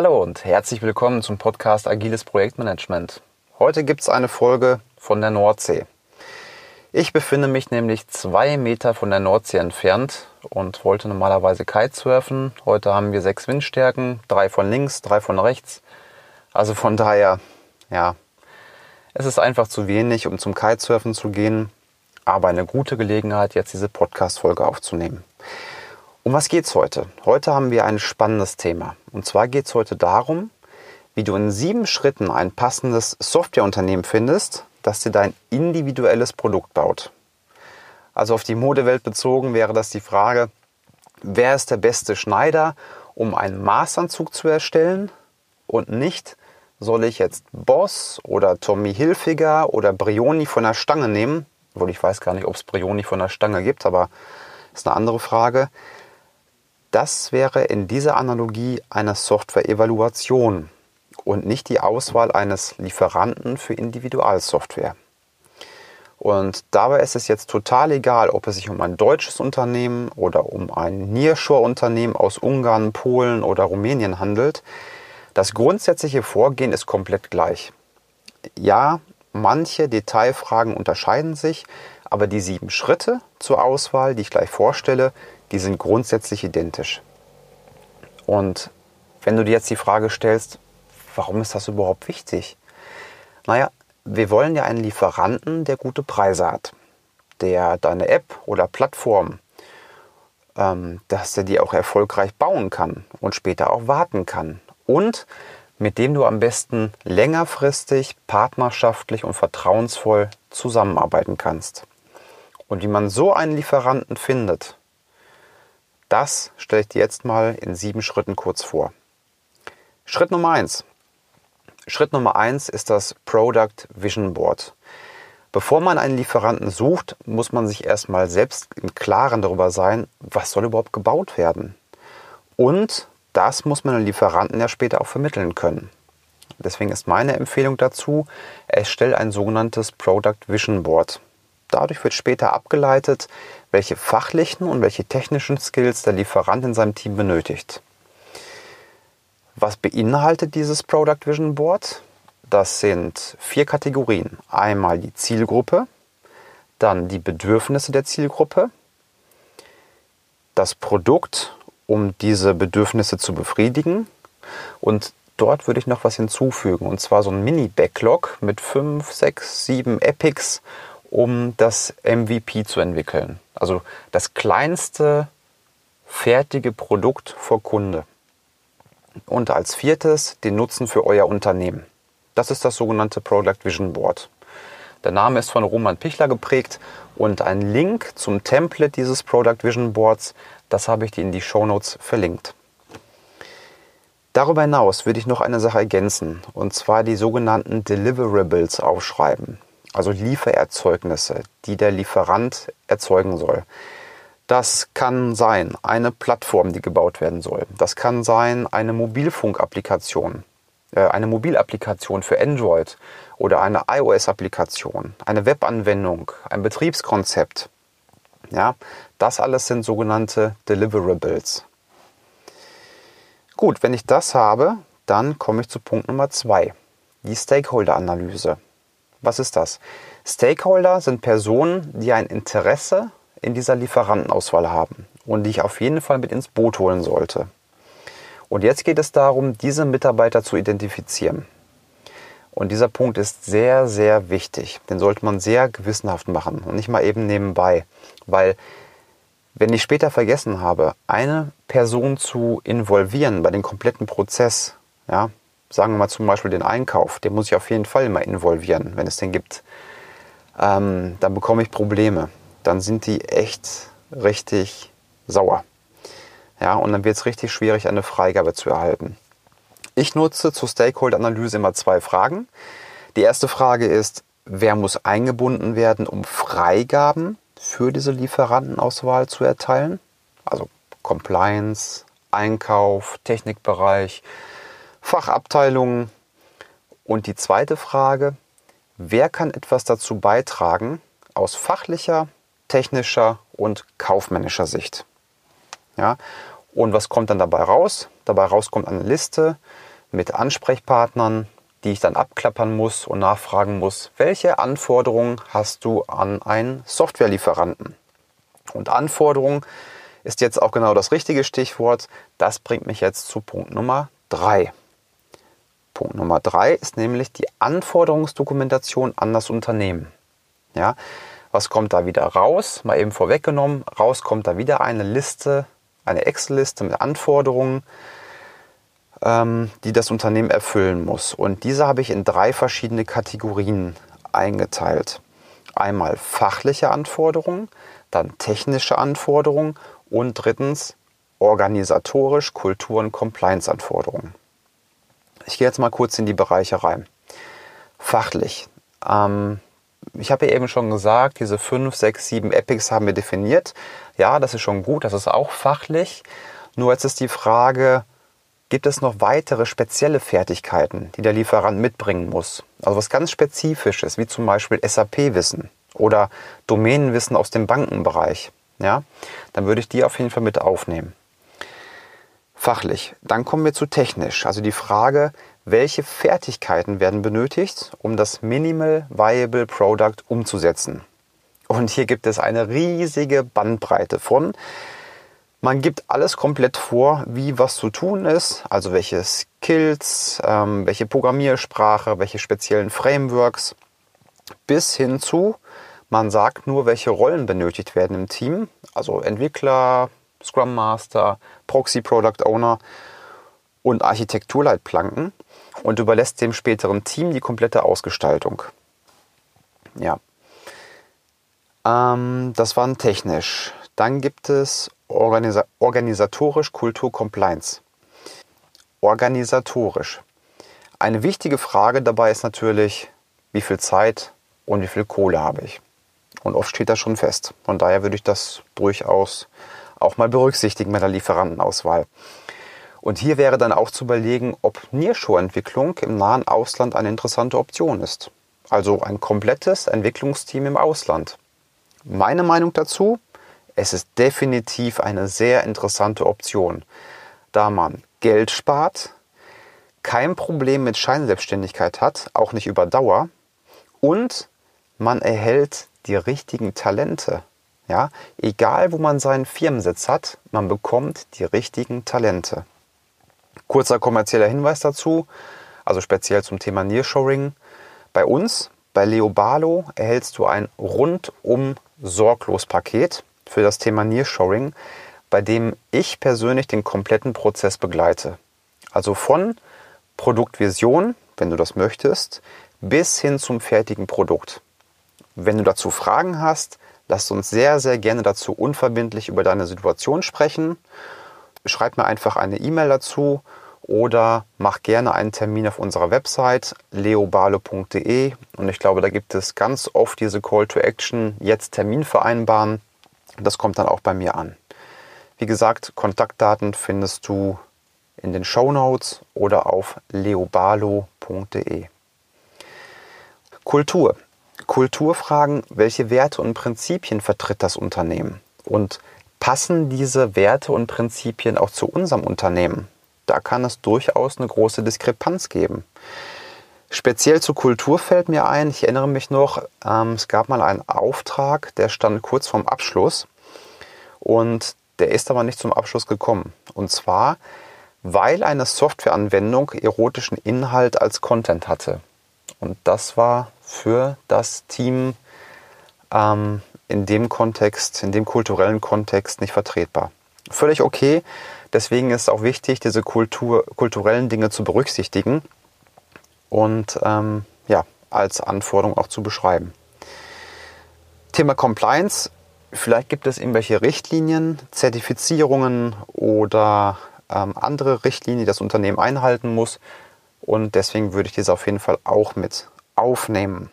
Hallo und herzlich willkommen zum Podcast Agiles Projektmanagement. Heute gibt es eine Folge von der Nordsee. Ich befinde mich nämlich zwei Meter von der Nordsee entfernt und wollte normalerweise Kitesurfen. Heute haben wir sechs Windstärken, drei von links, drei von rechts. Also von daher, ja, es ist einfach zu wenig, um zum Kitesurfen zu gehen, aber eine gute Gelegenheit, jetzt diese Podcast-Folge aufzunehmen. Um was geht's heute? Heute haben wir ein spannendes Thema. Und zwar geht's heute darum, wie du in sieben Schritten ein passendes Softwareunternehmen findest, das dir dein individuelles Produkt baut. Also auf die Modewelt bezogen wäre das die Frage, wer ist der beste Schneider, um einen Maßanzug zu erstellen und nicht, soll ich jetzt Boss oder Tommy Hilfiger oder Brioni von der Stange nehmen? Obwohl ich weiß gar nicht, ob es Brioni von der Stange gibt, aber ist eine andere Frage. Das wäre in dieser Analogie eine Software-Evaluation und nicht die Auswahl eines Lieferanten für Individualsoftware. Und dabei ist es jetzt total egal, ob es sich um ein deutsches Unternehmen oder um ein Nearshore-Unternehmen aus Ungarn, Polen oder Rumänien handelt. Das grundsätzliche Vorgehen ist komplett gleich. Ja, manche Detailfragen unterscheiden sich, aber die sieben Schritte zur Auswahl, die ich gleich vorstelle, die sind grundsätzlich identisch. Und wenn du dir jetzt die Frage stellst, warum ist das überhaupt wichtig? Naja, wir wollen ja einen Lieferanten, der gute Preise hat, der deine App oder Plattform, ähm, dass er die auch erfolgreich bauen kann und später auch warten kann und mit dem du am besten längerfristig, partnerschaftlich und vertrauensvoll zusammenarbeiten kannst. Und wie man so einen Lieferanten findet, das stelle ich dir jetzt mal in sieben Schritten kurz vor. Schritt Nummer eins. Schritt Nummer eins ist das Product Vision Board. Bevor man einen Lieferanten sucht, muss man sich erstmal selbst im Klaren darüber sein, was soll überhaupt gebaut werden. Und das muss man den Lieferanten ja später auch vermitteln können. Deswegen ist meine Empfehlung dazu, erstelle ein sogenanntes Product Vision Board. Dadurch wird später abgeleitet, welche fachlichen und welche technischen Skills der Lieferant in seinem Team benötigt. Was beinhaltet dieses Product Vision Board? Das sind vier Kategorien. Einmal die Zielgruppe, dann die Bedürfnisse der Zielgruppe, das Produkt um diese Bedürfnisse zu befriedigen. Und dort würde ich noch was hinzufügen, und zwar so ein Mini-Backlog mit 5, 6, 7 Epics, um das MVP zu entwickeln. Also das kleinste fertige Produkt vor Kunde. Und als viertes den Nutzen für euer Unternehmen. Das ist das sogenannte Product Vision Board. Der Name ist von Roman Pichler geprägt und ein Link zum Template dieses Product Vision Boards das habe ich dir in die Show Notes verlinkt. Darüber hinaus würde ich noch eine Sache ergänzen, und zwar die sogenannten Deliverables aufschreiben, also Liefererzeugnisse, die der Lieferant erzeugen soll. Das kann sein eine Plattform, die gebaut werden soll. Das kann sein eine Mobilfunkapplikation, äh, eine Mobilapplikation für Android oder eine iOS-Applikation, eine Webanwendung, ein Betriebskonzept. Ja, das alles sind sogenannte Deliverables. Gut, wenn ich das habe, dann komme ich zu Punkt Nummer zwei, die Stakeholder-Analyse. Was ist das? Stakeholder sind Personen, die ein Interesse in dieser Lieferantenauswahl haben und die ich auf jeden Fall mit ins Boot holen sollte. Und jetzt geht es darum, diese Mitarbeiter zu identifizieren. Und dieser Punkt ist sehr, sehr wichtig. Den sollte man sehr gewissenhaft machen und nicht mal eben nebenbei. Weil wenn ich später vergessen habe, eine Person zu involvieren bei dem kompletten Prozess, ja, sagen wir mal zum Beispiel den Einkauf, den muss ich auf jeden Fall immer involvieren, wenn es den gibt, ähm, dann bekomme ich Probleme. Dann sind die echt richtig sauer. Ja, und dann wird es richtig schwierig, eine Freigabe zu erhalten. Ich nutze zur Stakeholder-Analyse immer zwei Fragen. Die erste Frage ist, wer muss eingebunden werden, um Freigaben für diese Lieferantenauswahl zu erteilen. Also Compliance, Einkauf, Technikbereich, Fachabteilungen. Und die zweite Frage, wer kann etwas dazu beitragen aus fachlicher, technischer und kaufmännischer Sicht? Ja, und was kommt dann dabei raus? Dabei raus kommt eine Liste mit Ansprechpartnern, die ich dann abklappern muss und nachfragen muss, welche Anforderungen hast du an einen Softwarelieferanten? Und Anforderungen ist jetzt auch genau das richtige Stichwort. Das bringt mich jetzt zu Punkt Nummer drei. Punkt Nummer drei ist nämlich die Anforderungsdokumentation an das Unternehmen. Ja, was kommt da wieder raus? Mal eben vorweggenommen, raus kommt da wieder eine Liste, eine Excel-Liste mit Anforderungen, ähm, die das Unternehmen erfüllen muss. Und diese habe ich in drei verschiedene Kategorien eingeteilt. Einmal fachliche Anforderungen, dann technische Anforderungen und drittens organisatorisch Kultur- und Compliance-Anforderungen. Ich gehe jetzt mal kurz in die Bereiche rein. Fachlich. Ähm, ich habe ja eben schon gesagt, diese 5, 6, 7 Epics haben wir definiert. Ja, das ist schon gut, das ist auch fachlich. Nur jetzt ist die Frage, gibt es noch weitere spezielle Fertigkeiten, die der Lieferant mitbringen muss? Also was ganz Spezifisches, wie zum Beispiel SAP-Wissen oder Domänenwissen aus dem Bankenbereich. Ja, dann würde ich die auf jeden Fall mit aufnehmen. Fachlich. Dann kommen wir zu technisch. Also die Frage, welche Fertigkeiten werden benötigt, um das Minimal Viable Product umzusetzen. Und hier gibt es eine riesige Bandbreite von. Man gibt alles komplett vor, wie was zu tun ist, also welche Skills, ähm, welche Programmiersprache, welche speziellen Frameworks, bis hin zu, man sagt nur, welche Rollen benötigt werden im Team, also Entwickler, Scrum Master, Proxy Product Owner und Architekturleitplanken und überlässt dem späteren Team die komplette Ausgestaltung. Ja. Ähm, das war technisch. Dann gibt es organisa organisatorisch Kultur Compliance. Organisatorisch. Eine wichtige Frage dabei ist natürlich, wie viel Zeit und wie viel Kohle habe ich. Und oft steht das schon fest. Von daher würde ich das durchaus auch mal berücksichtigen bei der Lieferantenauswahl. Und hier wäre dann auch zu überlegen, ob Nearshore-Entwicklung im nahen Ausland eine interessante Option ist. Also ein komplettes Entwicklungsteam im Ausland. Meine Meinung dazu, es ist definitiv eine sehr interessante Option, da man Geld spart, kein Problem mit Scheinselbstständigkeit hat, auch nicht über Dauer und man erhält die richtigen Talente. Ja, egal wo man seinen Firmensitz hat, man bekommt die richtigen Talente. Kurzer kommerzieller Hinweis dazu, also speziell zum Thema Nearshoring. Bei uns, bei Leobalo, erhältst du ein rundum sorglos Paket für das Thema Nearshoring, bei dem ich persönlich den kompletten Prozess begleite. Also von Produktvision, wenn du das möchtest, bis hin zum fertigen Produkt. Wenn du dazu Fragen hast, Lass uns sehr, sehr gerne dazu unverbindlich über deine Situation sprechen. Schreib mir einfach eine E-Mail dazu oder mach gerne einen Termin auf unserer Website leobale.de und ich glaube, da gibt es ganz oft diese Call to Action, jetzt Termin vereinbaren. Das kommt dann auch bei mir an. Wie gesagt, Kontaktdaten findest du in den Show Notes oder auf leobalo.de. Kultur. Kulturfragen, welche Werte und Prinzipien vertritt das Unternehmen? Und passen diese Werte und Prinzipien auch zu unserem Unternehmen? Da kann es durchaus eine große Diskrepanz geben. Speziell zur Kultur fällt mir ein, ich erinnere mich noch, ähm, es gab mal einen Auftrag, der stand kurz vorm Abschluss und der ist aber nicht zum Abschluss gekommen. Und zwar, weil eine Softwareanwendung erotischen Inhalt als Content hatte. Und das war für das Team ähm, in dem Kontext, in dem kulturellen Kontext nicht vertretbar. Völlig okay. Deswegen ist es auch wichtig, diese Kultur, kulturellen Dinge zu berücksichtigen und ähm, ja, als Anforderung auch zu beschreiben. Thema Compliance. Vielleicht gibt es irgendwelche Richtlinien, Zertifizierungen oder ähm, andere Richtlinien, die das Unternehmen einhalten muss. Und deswegen würde ich diese auf jeden Fall auch mit aufnehmen.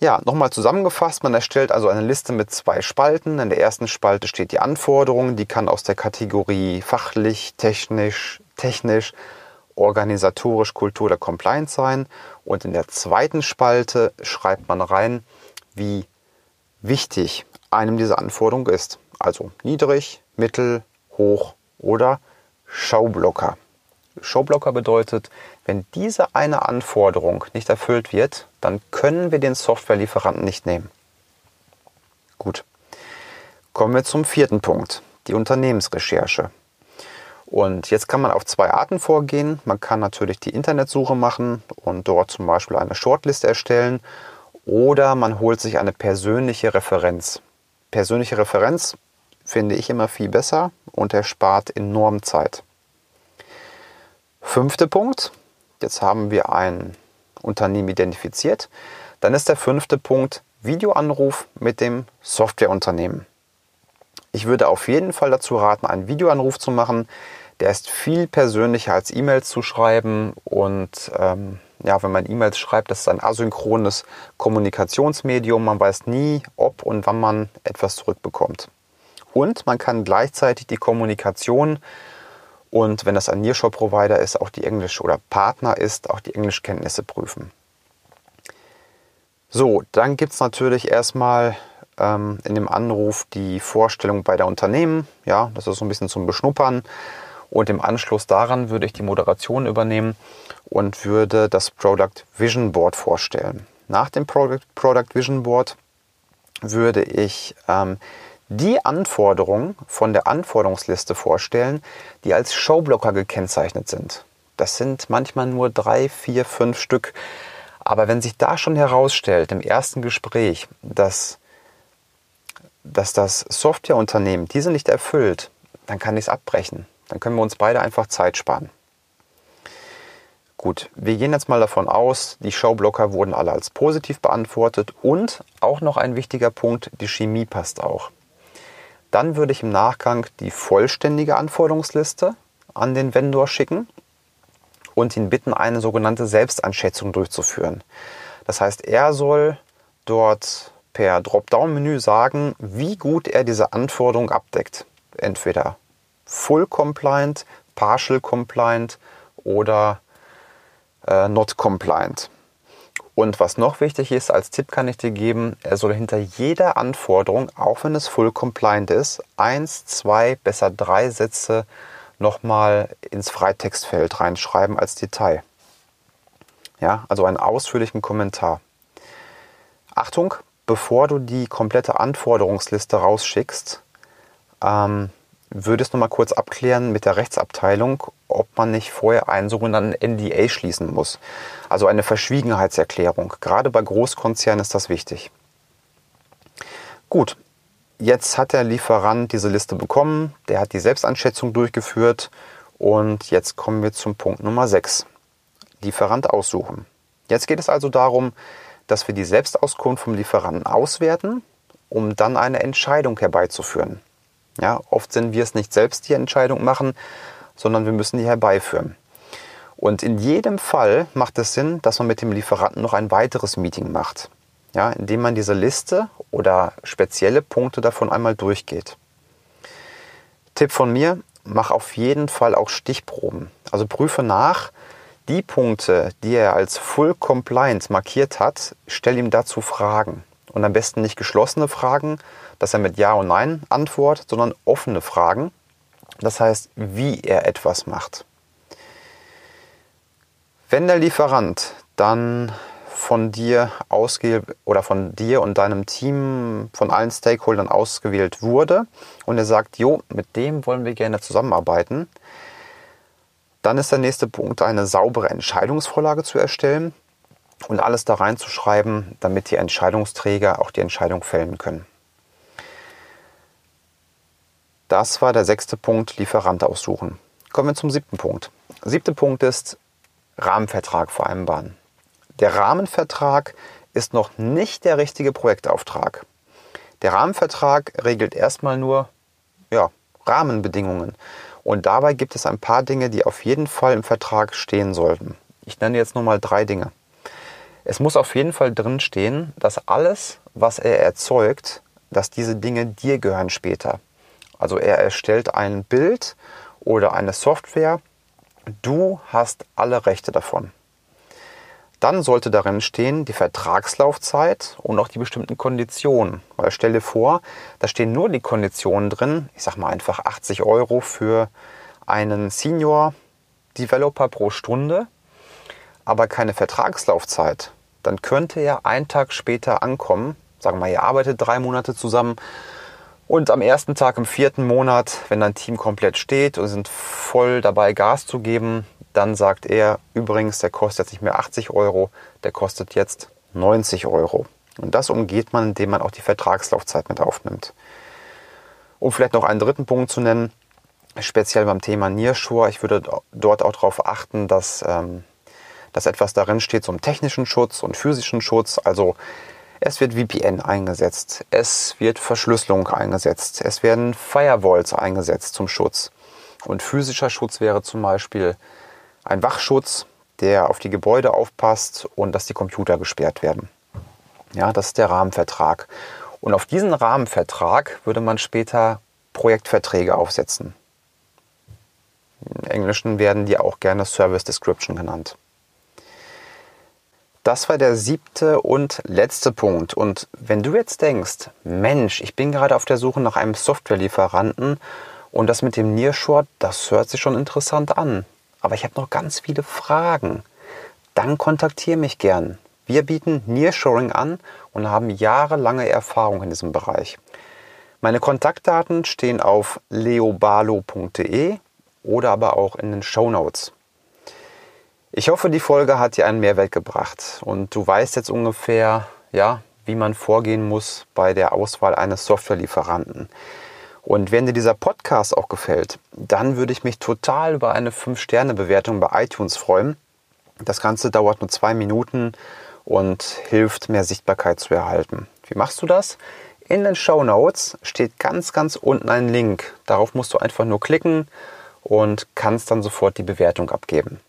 Ja, nochmal zusammengefasst, man erstellt also eine Liste mit zwei Spalten. In der ersten Spalte steht die Anforderung, die kann aus der Kategorie fachlich, technisch, technisch, organisatorisch, Kultur oder Compliance sein. Und in der zweiten Spalte schreibt man rein, wie wichtig einem diese Anforderung ist. Also niedrig, mittel, hoch oder Schaublocker. Showblocker bedeutet, wenn diese eine Anforderung nicht erfüllt wird, dann können wir den Softwarelieferanten nicht nehmen. Gut. Kommen wir zum vierten Punkt, die Unternehmensrecherche. Und jetzt kann man auf zwei Arten vorgehen. Man kann natürlich die Internetsuche machen und dort zum Beispiel eine Shortlist erstellen oder man holt sich eine persönliche Referenz. Persönliche Referenz finde ich immer viel besser und erspart enorm Zeit. Fünfter Punkt. Jetzt haben wir ein Unternehmen identifiziert. Dann ist der fünfte Punkt Videoanruf mit dem Softwareunternehmen. Ich würde auf jeden Fall dazu raten, einen Videoanruf zu machen. Der ist viel persönlicher als E-Mails zu schreiben und ähm, ja, wenn man E-Mails schreibt, das ist ein asynchrones Kommunikationsmedium. Man weiß nie, ob und wann man etwas zurückbekommt. Und man kann gleichzeitig die Kommunikation und wenn das ein Nearshore-Provider ist, auch die Englisch- oder Partner ist, auch die Englischkenntnisse prüfen. So, dann gibt es natürlich erstmal ähm, in dem Anruf die Vorstellung bei der Unternehmen. Ja, das ist so ein bisschen zum Beschnuppern. Und im Anschluss daran würde ich die Moderation übernehmen und würde das Product Vision Board vorstellen. Nach dem Product, Vision Board würde ich ähm, die Anforderungen von der Anforderungsliste vorstellen, die als Showblocker gekennzeichnet sind. Das sind manchmal nur drei, vier, fünf Stück. Aber wenn sich da schon herausstellt im ersten Gespräch, dass, dass das Softwareunternehmen diese nicht erfüllt, dann kann ich es abbrechen. Dann können wir uns beide einfach Zeit sparen. Gut, wir gehen jetzt mal davon aus, die Showblocker wurden alle als positiv beantwortet und auch noch ein wichtiger Punkt, die Chemie passt auch. Dann würde ich im Nachgang die vollständige Anforderungsliste an den Vendor schicken und ihn bitten, eine sogenannte Selbstanschätzung durchzuführen. Das heißt, er soll dort per Dropdown-Menü sagen, wie gut er diese Anforderung abdeckt. Entweder full compliant, partial compliant oder äh, not compliant. Und was noch wichtig ist, als Tipp kann ich dir geben, er soll hinter jeder Anforderung, auch wenn es full compliant ist, eins, zwei, besser drei Sätze nochmal ins Freitextfeld reinschreiben als Detail. Ja, also einen ausführlichen Kommentar. Achtung, bevor du die komplette Anforderungsliste rausschickst, ähm, würdest du mal kurz abklären mit der Rechtsabteilung, ob man nicht vorher einen sogenannten NDA schließen muss. Also eine Verschwiegenheitserklärung. Gerade bei Großkonzernen ist das wichtig. Gut, jetzt hat der Lieferant diese Liste bekommen, der hat die Selbstanschätzung durchgeführt und jetzt kommen wir zum Punkt Nummer 6. Lieferant aussuchen. Jetzt geht es also darum, dass wir die Selbstauskunft vom Lieferanten auswerten, um dann eine Entscheidung herbeizuführen. Ja, oft sind wir es nicht selbst, die Entscheidung machen, sondern wir müssen die herbeiführen. Und in jedem Fall macht es Sinn, dass man mit dem Lieferanten noch ein weiteres Meeting macht, ja, indem man diese Liste oder spezielle Punkte davon einmal durchgeht. Tipp von mir, mach auf jeden Fall auch Stichproben. Also prüfe nach, die Punkte, die er als Full Compliant markiert hat, stell ihm dazu Fragen. Und am besten nicht geschlossene Fragen, dass er mit Ja und Nein antwortet, sondern offene Fragen. Das heißt, wie er etwas macht. Wenn der Lieferant dann von dir ausge oder von dir und deinem Team, von allen Stakeholdern ausgewählt wurde und er sagt, jo, mit dem wollen wir gerne zusammenarbeiten, dann ist der nächste Punkt, eine saubere Entscheidungsvorlage zu erstellen und alles da reinzuschreiben, damit die Entscheidungsträger auch die Entscheidung fällen können. Das war der sechste Punkt, Lieferant aussuchen. Kommen wir zum siebten Punkt. Siebter Punkt ist Rahmenvertrag vereinbaren. Der Rahmenvertrag ist noch nicht der richtige Projektauftrag. Der Rahmenvertrag regelt erstmal nur ja, Rahmenbedingungen. Und dabei gibt es ein paar Dinge, die auf jeden Fall im Vertrag stehen sollten. Ich nenne jetzt nur mal drei Dinge. Es muss auf jeden Fall drin stehen, dass alles, was er erzeugt, dass diese Dinge dir gehören später. Also er erstellt ein Bild oder eine Software. Du hast alle Rechte davon. Dann sollte darin stehen die Vertragslaufzeit und auch die bestimmten Konditionen. Weil stell dir vor, da stehen nur die Konditionen drin, ich sag mal einfach 80 Euro für einen Senior Developer pro Stunde, aber keine Vertragslaufzeit, dann könnte er einen Tag später ankommen. Sagen wir mal, ihr arbeitet drei Monate zusammen und am ersten Tag im vierten Monat, wenn dein Team komplett steht und sind voll dabei, Gas zu geben, dann sagt er, übrigens, der kostet jetzt nicht mehr 80 Euro, der kostet jetzt 90 Euro. Und das umgeht man, indem man auch die Vertragslaufzeit mit aufnimmt. Um vielleicht noch einen dritten Punkt zu nennen, speziell beim Thema Nearshore, ich würde dort auch darauf achten, dass, ähm, dass etwas darin steht zum technischen Schutz und physischen Schutz. Also es wird VPN eingesetzt, es wird Verschlüsselung eingesetzt, es werden Firewalls eingesetzt zum Schutz. Und physischer Schutz wäre zum Beispiel ein Wachschutz, der auf die Gebäude aufpasst und dass die Computer gesperrt werden. Ja, das ist der Rahmenvertrag. Und auf diesen Rahmenvertrag würde man später Projektverträge aufsetzen. Im Englischen werden die auch gerne Service Description genannt. Das war der siebte und letzte Punkt. Und wenn du jetzt denkst, Mensch, ich bin gerade auf der Suche nach einem Softwarelieferanten und das mit dem Nearshore, das hört sich schon interessant an. Aber ich habe noch ganz viele Fragen. Dann kontaktiere mich gern. Wir bieten Nearshoring an und haben jahrelange Erfahrung in diesem Bereich. Meine Kontaktdaten stehen auf leobalo.de oder aber auch in den Show Notes. Ich hoffe, die Folge hat dir einen Mehrwert gebracht und du weißt jetzt ungefähr, ja, wie man vorgehen muss bei der Auswahl eines Softwarelieferanten. Und wenn dir dieser Podcast auch gefällt, dann würde ich mich total über eine 5-Sterne-Bewertung bei iTunes freuen. Das Ganze dauert nur zwei Minuten und hilft, mehr Sichtbarkeit zu erhalten. Wie machst du das? In den Show Notes steht ganz, ganz unten ein Link. Darauf musst du einfach nur klicken und kannst dann sofort die Bewertung abgeben.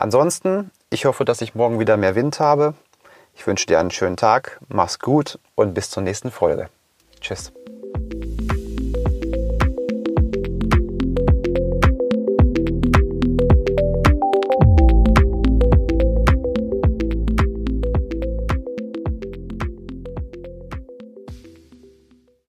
Ansonsten, ich hoffe, dass ich morgen wieder mehr Wind habe. Ich wünsche dir einen schönen Tag, mach's gut und bis zur nächsten Folge. Tschüss.